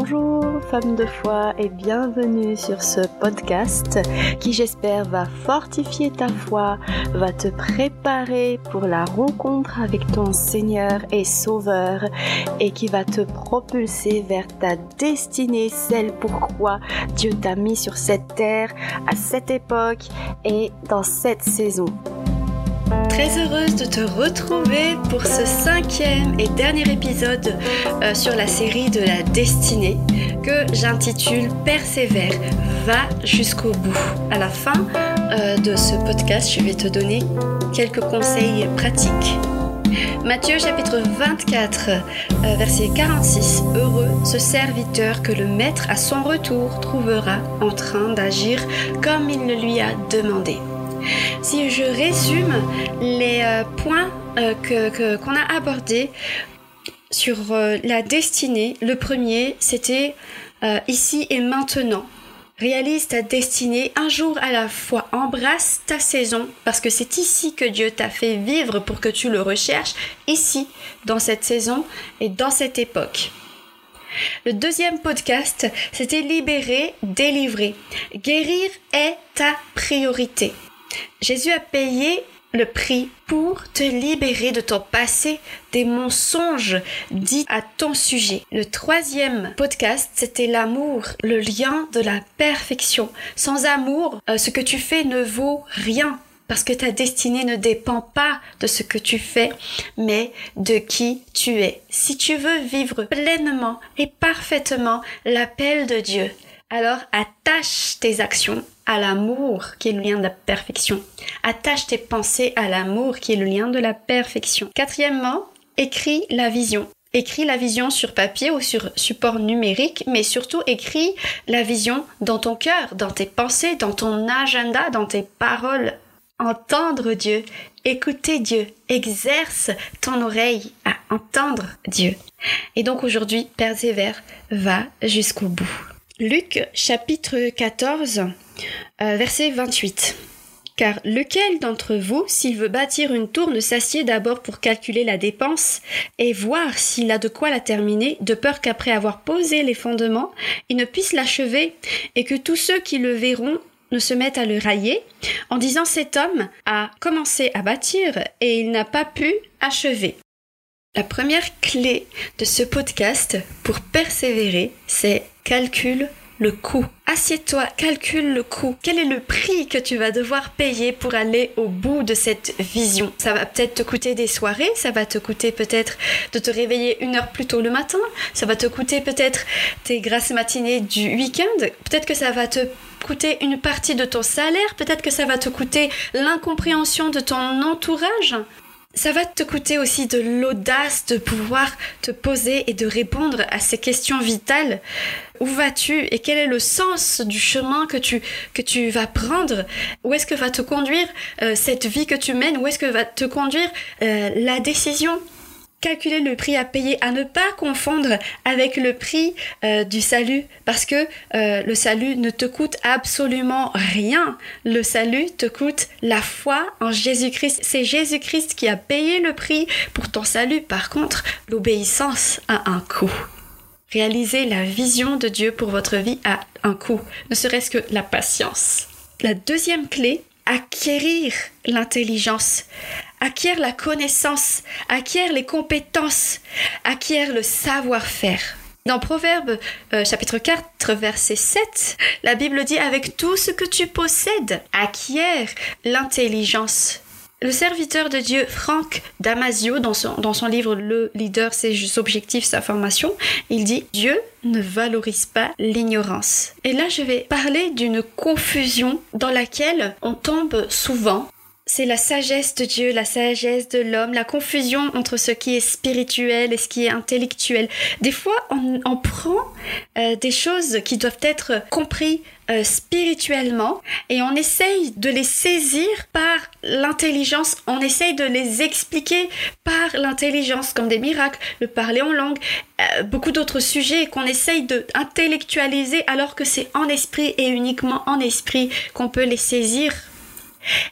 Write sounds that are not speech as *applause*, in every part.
Bonjour femmes de foi et bienvenue sur ce podcast qui j'espère va fortifier ta foi, va te préparer pour la rencontre avec ton Seigneur et Sauveur et qui va te propulser vers ta destinée, celle pourquoi Dieu t'a mis sur cette terre à cette époque et dans cette saison. Très heureuse de te retrouver pour ce cinquième et dernier épisode euh, sur la série de la destinée que j'intitule Persévère, va jusqu'au bout. À la fin euh, de ce podcast, je vais te donner quelques conseils pratiques. Matthieu chapitre 24, euh, verset 46. Heureux ce serviteur que le maître à son retour trouvera en train d'agir comme il le lui a demandé. Si je résume les euh, points euh, qu'on a abordés sur euh, la destinée, le premier, c'était ici et maintenant. Réalise ta destinée un jour à la fois. Embrasse ta saison parce que c'est ici que Dieu t'a fait vivre pour que tu le recherches, ici, dans cette saison et dans cette époque. Le deuxième podcast, c'était libérer, délivrer. Guérir est ta priorité. Jésus a payé le prix pour te libérer de ton passé, des mensonges dits à ton sujet. Le troisième podcast, c'était l'amour, le lien de la perfection. Sans amour, euh, ce que tu fais ne vaut rien parce que ta destinée ne dépend pas de ce que tu fais, mais de qui tu es. Si tu veux vivre pleinement et parfaitement l'appel de Dieu, alors attache tes actions à l'amour qui est le lien de la perfection. Attache tes pensées à l'amour qui est le lien de la perfection. Quatrièmement, écris la vision. Écris la vision sur papier ou sur support numérique, mais surtout écris la vision dans ton cœur, dans tes pensées, dans ton agenda, dans tes paroles. Entendre Dieu, écouter Dieu, exerce ton oreille à entendre Dieu. Et donc aujourd'hui, persévère, va jusqu'au bout. Luc chapitre 14 euh, verset 28. Car lequel d'entre vous, s'il veut bâtir une tour, ne s'assied d'abord pour calculer la dépense et voir s'il a de quoi la terminer, de peur qu'après avoir posé les fondements, il ne puisse l'achever, et que tous ceux qui le verront ne se mettent à le railler, en disant cet homme a commencé à bâtir et il n'a pas pu achever. La première clé de ce podcast pour persévérer, c'est calcul le coût. Assieds-toi, calcule le coût. Quel est le prix que tu vas devoir payer pour aller au bout de cette vision? Ça va peut-être te coûter des soirées, ça va te coûter peut-être de te réveiller une heure plus tôt le matin, ça va te coûter peut-être tes grasses matinées du week-end, peut-être que ça va te coûter une partie de ton salaire, peut-être que ça va te coûter l'incompréhension de ton entourage. Ça va te coûter aussi de l'audace de pouvoir te poser et de répondre à ces questions vitales. Où vas-tu et quel est le sens du chemin que tu, que tu vas prendre? Où est-ce que va te conduire euh, cette vie que tu mènes? Où est-ce que va te conduire euh, la décision? Calculer le prix à payer, à ne pas confondre avec le prix euh, du salut, parce que euh, le salut ne te coûte absolument rien. Le salut te coûte la foi en Jésus-Christ. C'est Jésus-Christ qui a payé le prix pour ton salut. Par contre, l'obéissance a un coût. Réaliser la vision de Dieu pour votre vie a un coût, ne serait-ce que la patience. La deuxième clé, acquérir l'intelligence acquiert la connaissance, acquiert les compétences, acquiert le savoir-faire. Dans Proverbe euh, chapitre 4 verset 7, la Bible dit avec tout ce que tu possèdes, acquiert l'intelligence. Le serviteur de Dieu Franck Damasio, dans son, dans son livre Le leader, ses objectifs, sa formation, il dit Dieu ne valorise pas l'ignorance. Et là, je vais parler d'une confusion dans laquelle on tombe souvent c'est la sagesse de Dieu, la sagesse de l'homme, la confusion entre ce qui est spirituel et ce qui est intellectuel. Des fois, on, prend euh, des choses qui doivent être comprises euh, spirituellement et on essaye de les saisir par l'intelligence, on essaye de les expliquer par l'intelligence, comme des miracles, le parler en langue, euh, beaucoup d'autres sujets qu'on essaye de intellectualiser alors que c'est en esprit et uniquement en esprit qu'on peut les saisir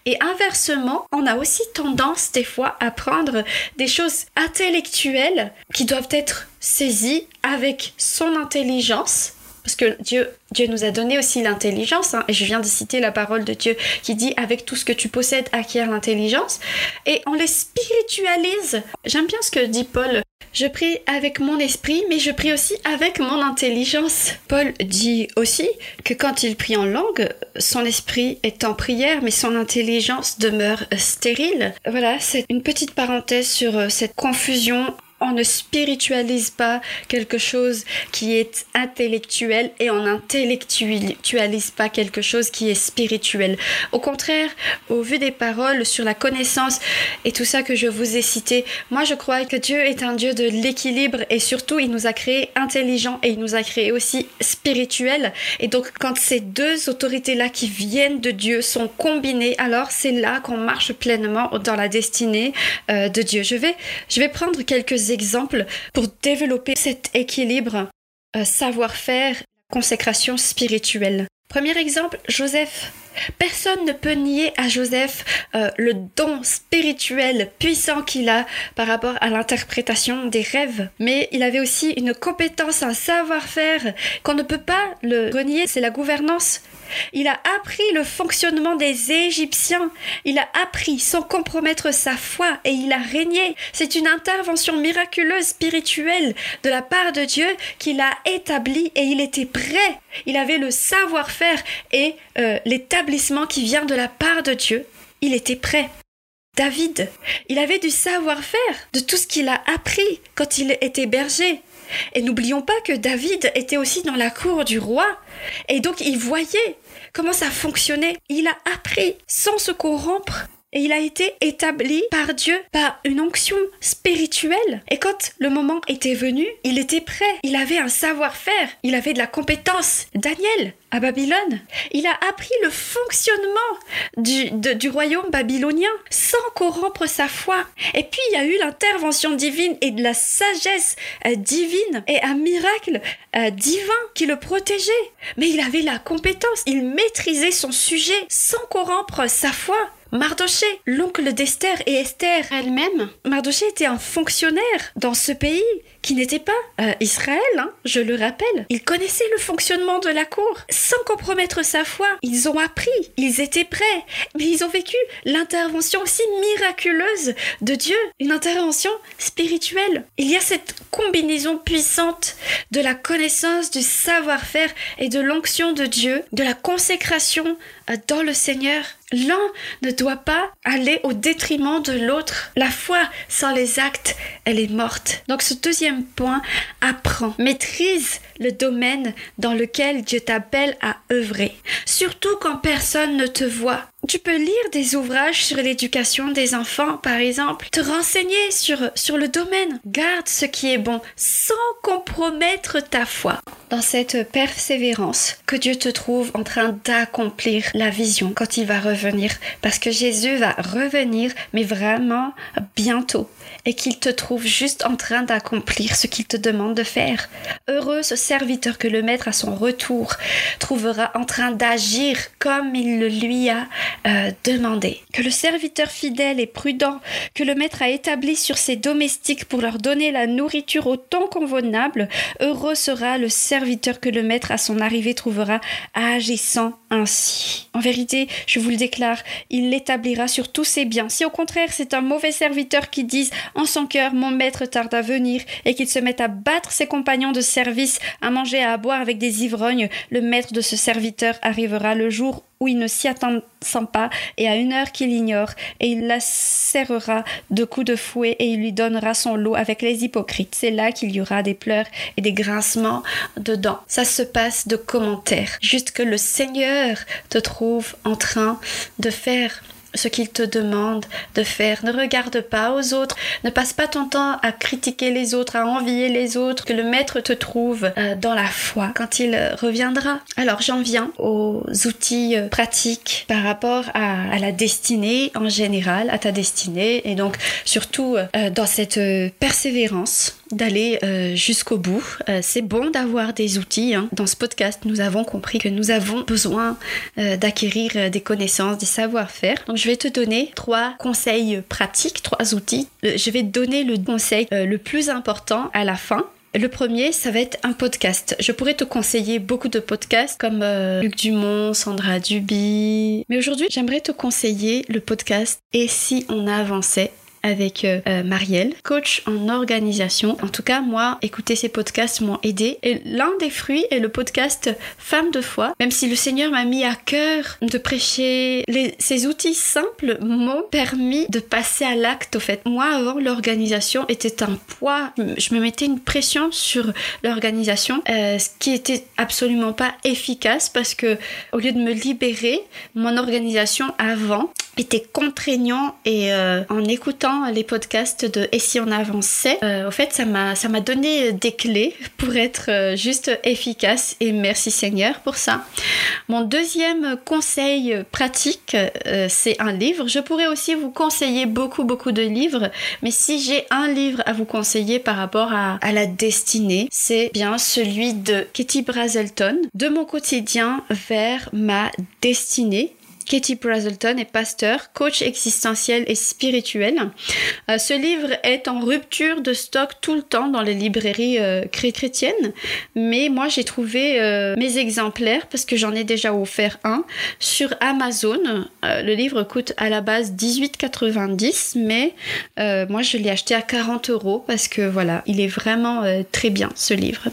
Et inversement, on a aussi tendance des fois à prendre des choses intellectuelles qui doivent être saisies avec son intelligence parce que Dieu, Dieu nous a donné aussi l'intelligence, hein, et je viens de citer la parole de Dieu qui dit avec tout ce que tu possèdes, acquiert l'intelligence, et on les spiritualise. J'aime bien ce que dit Paul. Je prie avec mon esprit, mais je prie aussi avec mon intelligence. Paul dit aussi que quand il prie en langue, son esprit est en prière, mais son intelligence demeure stérile. Voilà, c'est une petite parenthèse sur euh, cette confusion on ne spiritualise pas quelque chose qui est intellectuel et on n'intellectualise pas quelque chose qui est spirituel. Au contraire, au vu des paroles sur la connaissance et tout ça que je vous ai cité, moi je crois que Dieu est un Dieu de l'équilibre et surtout il nous a créés intelligents et il nous a créés aussi spirituels. Et donc quand ces deux autorités-là qui viennent de Dieu sont combinées, alors c'est là qu'on marche pleinement dans la destinée euh, de Dieu. Je vais, je vais prendre quelques exemples pour développer cet équilibre euh, savoir-faire, consécration spirituelle. Premier exemple, Joseph. Personne ne peut nier à Joseph euh, le don spirituel puissant qu'il a par rapport à l'interprétation des rêves. Mais il avait aussi une compétence, un savoir-faire qu'on ne peut pas le renier, c'est la gouvernance. Il a appris le fonctionnement des Égyptiens. Il a appris sans compromettre sa foi et il a régné. C'est une intervention miraculeuse spirituelle de la part de Dieu qu'il a établie et il était prêt. Il avait le savoir-faire et euh, l'établissement qui vient de la part de Dieu. Il était prêt. David, il avait du savoir-faire de tout ce qu'il a appris quand il était berger. Et n'oublions pas que David était aussi dans la cour du roi, et donc il voyait comment ça fonctionnait. Il a appris sans se corrompre. Et il a été établi par Dieu par une onction spirituelle. Et quand le moment était venu, il était prêt. Il avait un savoir-faire. Il avait de la compétence. Daniel, à Babylone. Il a appris le fonctionnement du, du, royaume babylonien sans corrompre sa foi. Et puis il y a eu l'intervention divine et de la sagesse euh, divine et un miracle euh, divin qui le protégeait. Mais il avait la compétence, il maîtrisait son sujet sans corrompre sa foi. Mardoché, l'oncle d'Esther et Esther elle-même? Mardoché était un fonctionnaire dans ce pays qui n'était pas euh, Israël, hein, je le rappelle. Il connaissait le fonctionnement de la cour sans compromettre sa foi. Ils ont appris, ils étaient prêts, mais ils ont vécu l'intervention aussi miraculeuse de Dieu, une intervention spirituelle. Il y a cette combinaison puissante de la connaissance, du savoir-faire et de l'onction de Dieu, de la consécration euh, dans le Seigneur. L'un ne doit pas aller au détriment de l'autre. La foi sans les actes, elle est morte. Donc ce deuxième point, apprends, maîtrise le domaine dans lequel Dieu t'appelle à œuvrer. Surtout quand personne ne te voit. Tu peux lire des ouvrages sur l'éducation des enfants, par exemple, te renseigner sur, sur le domaine. Garde ce qui est bon sans compromettre ta foi. Dans cette persévérance, que Dieu te trouve en train d'accomplir la vision quand il va revenir. Parce que Jésus va revenir, mais vraiment bientôt et qu'il te trouve juste en train d'accomplir ce qu'il te demande de faire. Heureux ce serviteur que le maître à son retour trouvera en train d'agir comme il le lui a euh, demandé. Que le serviteur fidèle et prudent que le maître a établi sur ses domestiques pour leur donner la nourriture au temps convenable, heureux sera le serviteur que le maître à son arrivée trouvera agissant ainsi. En vérité, je vous le déclare, il l'établira sur tous ses biens. Si au contraire c'est un mauvais serviteur qui dise en son cœur mon maître tarde à venir, et qu'il se mette à battre ses compagnons de service, à manger à boire avec des ivrognes, le maître de ce serviteur arrivera le jour où il ne s'y attend pas, et à une heure qu'il ignore, et il la serrera de coups de fouet, et il lui donnera son lot avec les hypocrites. C'est là qu'il y aura des pleurs et des grincements dedans. Ça se passe de commentaires. Juste que le Seigneur te trouve en train de faire ce qu'il te demande de faire. Ne regarde pas aux autres, ne passe pas ton temps à critiquer les autres, à envier les autres, que le maître te trouve euh, dans la foi quand il reviendra. Alors j'en viens aux outils euh, pratiques par rapport à, la destinée en général, à ta destinée, et donc surtout euh, dans cette persévérance d'aller euh, jusqu'au bout. Euh, c'est bon d'avoir des outils. Hein. Dans ce podcast, nous avons compris que nous avons besoin euh, d'acquérir des connaissances, des savoir-faire. Donc, je vais te donner trois conseils pratiques, trois outils. je vais te donner le conseil le plus important à la fin. Le premier, ça va être un podcast. Je pourrais te conseiller beaucoup de podcasts comme Luc Dumont, Sandra Duby. Mais aujourd'hui, j'aimerais te conseiller le podcast Et si on avançait? Avec euh, euh, Marielle, coach en organisation. En tout cas, moi, écouter ces podcasts m'ont aidé. Et l'un des fruits est le podcast Femme de foi. Même si le Seigneur m'a mis à cœur de prêcher, ces outils simples m'ont permis de passer à l'acte. Au fait, moi, avant, l'organisation était un poids. Je me mettais une pression sur l'organisation, euh, ce qui était absolument pas efficace parce que au lieu de me libérer, mon organisation avant était contraignant et en écoutant les podcasts de Et si on avançait, euh, au fait, ça m'a, ça m'a donné des clés pour être euh, juste efficace et merci Seigneur pour ça. Mon deuxième conseil pratique, euh, c'est un livre. Je pourrais aussi vous conseiller beaucoup, beaucoup de livres, mais si j'ai un livre à vous conseiller par rapport à, à la destinée, c'est bien celui de Katie Brazelton, De mon quotidien vers ma destinée Katie Brazelton est pasteur, coach existentiel et spirituel. Euh, ce livre est en rupture de stock tout le temps dans les librairies euh, chrétiennes, mais moi j'ai trouvé euh, mes exemplaires parce que j'en ai déjà offert un sur Amazon. le livre coûte à la base 18,90, mais moi je l'ai acheté à 40 euros parce que voilà, il est vraiment très bien ce livre.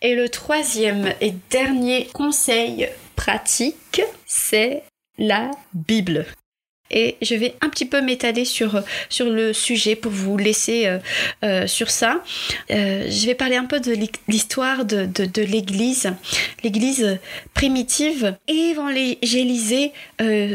Et le troisième et dernier conseil pratique, c'est la Bible et je vais un petit peu m'étaler sur, sur le sujet pour vous laisser euh, euh, sur ça. Euh, je vais parler un peu de l'histoire de, de, l'Église. L'Église primitive évangélisée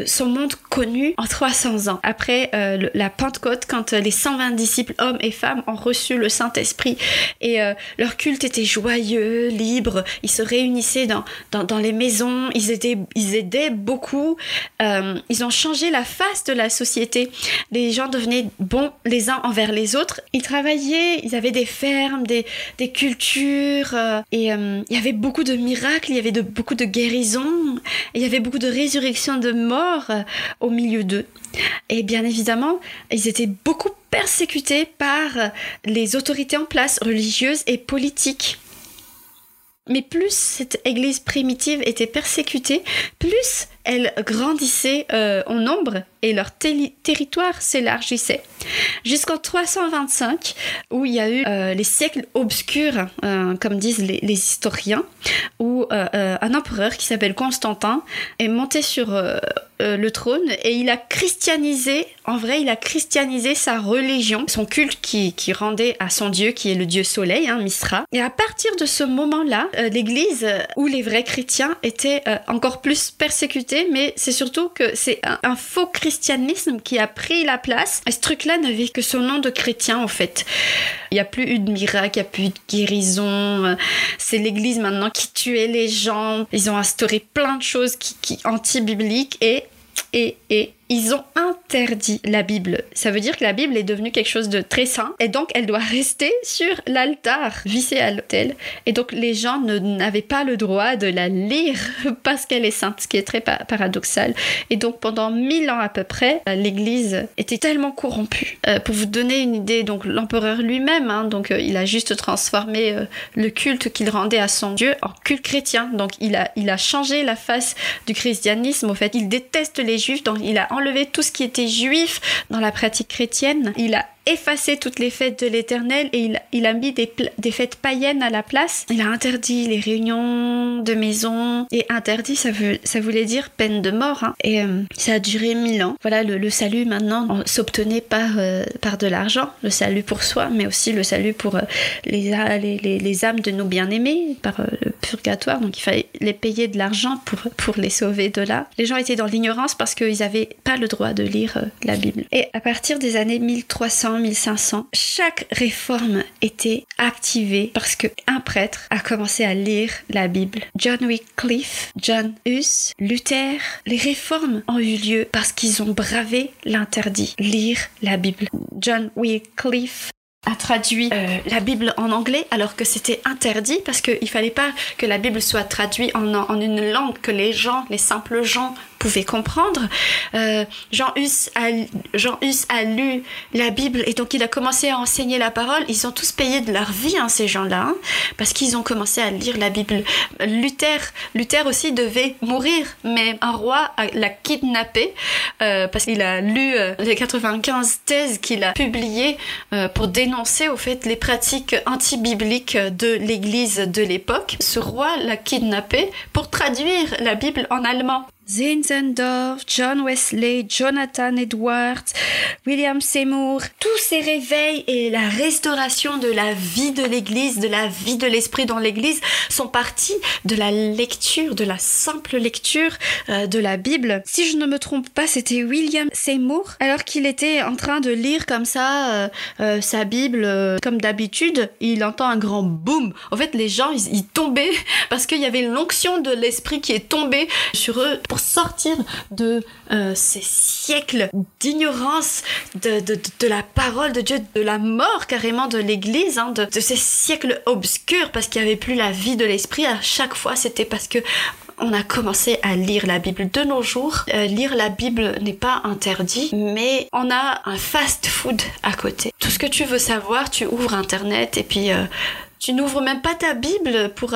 son monde connu en 300 ans. Après la Pentecôte, quand les 120 disciples, hommes et femmes, ont reçu le Saint-Esprit et leur culte était joyeux, libre, ils se réunissaient dans, dans, dans les maisons, ils aidaient, ils aidaient beaucoup, ils ont changé la face de la société. Les gens devenaient bons les uns envers les autres. Ils travaillaient, ils avaient des fermes, des, cultures, euh, et euh, il y avait beaucoup de miracles, il y avait de, beaucoup de guérisons, il y avait beaucoup de résurrections de morts euh, au milieu d'eux. Et bien évidemment, ils étaient beaucoup persécutés par les autorités en place, religieuses et politiques. Mais plus cette église primitive était persécutée, plus elle grandissait en nombre et leur territoire s'élargissait. Jusqu'en 325, où il y a eu euh, les siècles obscurs, euh, comme disent les, historiens, où euh, un empereur qui s'appelle Constantin est monté sur le trône et il a christianisé, en vrai, il a christianisé sa religion, son culte qui, qui rendait à son dieu, qui est le dieu soleil, hein, Misra. Et à partir de ce moment-là, l'église où les vrais chrétiens étaient encore plus persécutés, mais c'est surtout que c'est un, un faux christianisme qui a pris la place. Et ce truc-là n'avait que son nom de chrétien en fait. Il n'y a plus eu de miracle, il n'y a plus eu de guérison. C'est l'église maintenant qui tuait les gens. Ils ont instauré plein de choses qui, anti-bibliques et, et, et ils ont interdit la Bible. Ça veut dire que la Bible est devenue quelque chose de très saint et donc elle doit rester sur l'altar, vissée à l'autel. Et donc les gens n'avaient pas le droit de la lire *laughs* parce qu'elle est sainte, ce qui est très paradoxal. Et donc pendant mille ans à peu près, l'Église était tellement corrompue. Euh, pour vous donner une idée, donc l'empereur lui-même, hein, donc euh, il a juste transformé euh, le culte qu'il rendait à son Dieu en culte chrétien. Donc il a, il a changé la face du christianisme. Au fait, il déteste les Juifs, donc il a enlever tout ce qui était juif dans la pratique chrétienne. Il a effacé toutes les fêtes de l'Éternel et il, a mis des, fêtes païennes à la place. Il a interdit les réunions de maison et interdit, ça, veut, ça voulait dire peine de mort. Hein. Et euh, ça a duré mille ans. Voilà, le, salut maintenant s'obtenait par, euh, par de l'argent, le salut pour soi, mais aussi le salut pour euh, les, les, les, âmes de nos bien-aimés, par le purgatoire. Donc il fallait les payer de l'argent pour, pour les sauver de là. Les gens étaient dans l'ignorance parce qu'ils n'avaient pas le droit de lire la Bible. Et à partir des années 1300, 1500, chaque réforme était activée parce que un prêtre a commencé à lire la Bible. John Wycliffe, John Hus, Luther, les réformes ont eu lieu parce qu'ils ont bravé l'interdit, lire la Bible. John Wycliffe a traduit euh, la Bible en anglais alors que c'était interdit parce qu'il fallait pas que la Bible soit traduite en, en une langue que les gens, les simples gens pouvaient comprendre. Euh, Jean, Hus a, Jean Hus a lu la Bible et donc il a commencé à enseigner la parole. Ils ont tous payé de leur vie, hein, ces gens-là, hein, parce qu'ils ont commencé à lire la Bible. Luther, Luther aussi devait mourir, mais un roi l'a kidnappé euh, parce qu'il a lu les 95 thèses qu'il a publiées pour dénoncer au fait les pratiques anti-bibliques de l'Église de l'époque. Ce roi l'a kidnappé pour traduire la Bible en allemand. Zinzendorf, John Wesley, Jonathan Edwards, William Seymour, tous ces réveils et la restauration de la vie de l'Église, de la vie de l'esprit dans l'Église sont partis de la lecture, de la simple lecture euh, de la Bible. Si je ne me trompe pas, c'était William Seymour, alors qu'il était en train de lire comme ça euh, euh, sa Bible comme d'habitude, il entend un grand boom. En fait, les gens, ils, ils tombaient *laughs* parce qu'il y avait l'onction de l'esprit qui est tombée sur eux sortir de euh, ces siècles d'ignorance de, de, de, la parole de Dieu, de la mort carrément de l'Église, hein, de, de, ces siècles obscurs parce qu'il n'y avait plus la vie de l'esprit. À chaque fois, c'était parce que on a commencé à lire la Bible. De nos jours, euh, lire la Bible n'est pas interdit, mais on a un fast-food à côté. Tout ce que tu veux savoir, tu ouvres Internet et puis euh, tu n'ouvres même pas ta Bible pour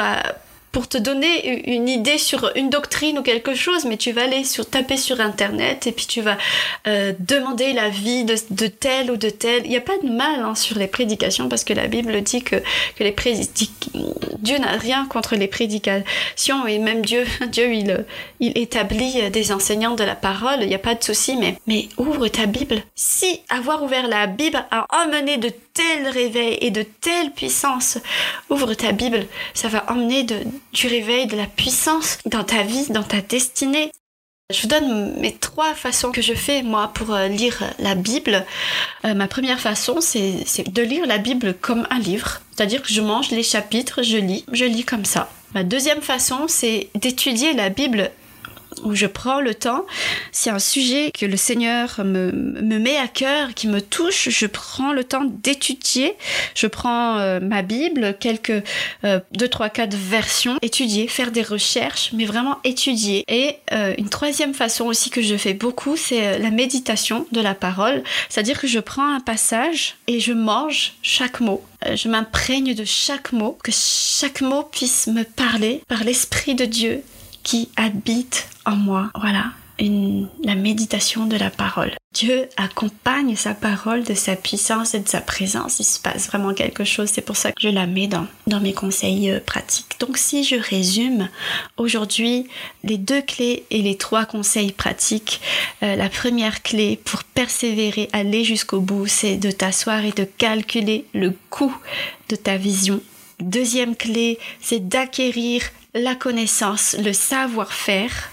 pour te donner une idée sur une doctrine ou quelque chose, mais tu vas aller sur, taper sur Internet et puis tu vas euh, demander l'avis de, de tel ou de tel. Il n'y a pas de mal hein, sur les prédications parce que la Bible dit que, que les Dieu n'a rien contre les prédications et même Dieu, *laughs* Dieu il, il établit des enseignants de la parole, il n'y a pas de souci, mais, mais ouvre ta Bible. Si avoir ouvert la Bible a emmené de tels réveils et de telles puissances, ouvre ta Bible, ça va emmener du réveil, de la puissance dans ta vie, dans ta destinée. Je vous donne mes trois façons que je fais moi pour euh, lire la Bible. Euh, ma première façon, c'est de lire la Bible comme un livre, c'est-à-dire que je mange les chapitres, je lis, je lis comme ça. Ma deuxième façon, c'est d'étudier la Bible où je prends le temps. C'est un sujet que le Seigneur me, me, met à cœur, qui me touche. Je prends le temps d'étudier. Je prends euh, ma Bible, quelques euh, deux, trois, quatre versions, étudier, faire des recherches, mais vraiment étudier. Et euh, une troisième façon aussi que je fais beaucoup, c'est la méditation de la parole. C'est-à-dire que je prends un passage et je mange chaque mot je m'imprègne de chaque mot, que chaque mot puisse me parler par l'Esprit de Dieu qui habite en moi. Voilà. La méditation de la parole. Dieu accompagne sa parole de sa puissance et de sa présence. Il se passe vraiment quelque chose. C'est pour ça que je la mets dans, dans mes conseils euh, pratiques. Donc si je résume aujourd'hui les deux clés et les trois conseils pratiques, euh, la première clé pour persévérer, aller jusqu'au bout, c'est de t'asseoir et de calculer le coût de ta vision. Deuxième clé, c'est d'acquérir la connaissance, le savoir-faire.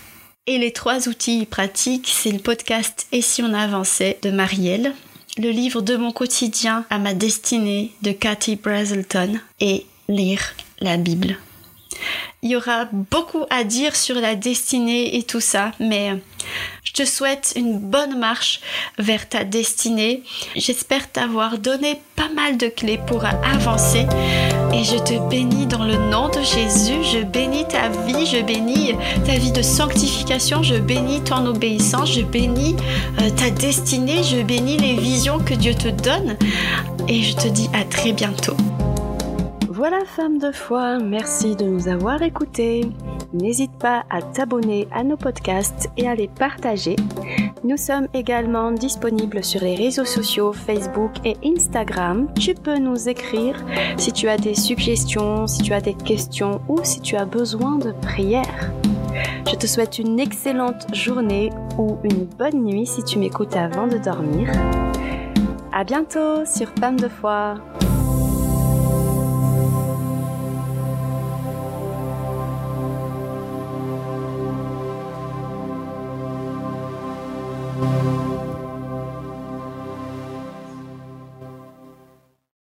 Et les trois outils pratiques, c'est le podcast Et si on avançait de Marielle, le livre de mon quotidien à ma destinée de Cathy Brazelton et lire la Bible. Il y aura beaucoup à dire sur la destinée et tout ça, mais je te souhaite une bonne marche vers ta destinée. J'espère t'avoir donné pas mal de clés pour avancer et je te bénis dans le nom de Jésus. Je bénis ta vie, je bénis ta vie de sanctification, je bénis ton obéissance, je bénis euh, ta destinée, je bénis les visions que Dieu te donne et je te dis à très bientôt. Voilà femme de foi, merci de nous avoir écoutés. N'hésite pas à t'abonner à nos podcasts et à les partager. Nous sommes également disponibles sur les réseaux sociaux Facebook et Instagram. Tu peux nous écrire si tu as des suggestions, si tu as des questions ou si tu as besoin de prière. Je te souhaite une excellente journée ou une bonne nuit si tu m'écoutes avant de dormir. À bientôt sur Femme de foi.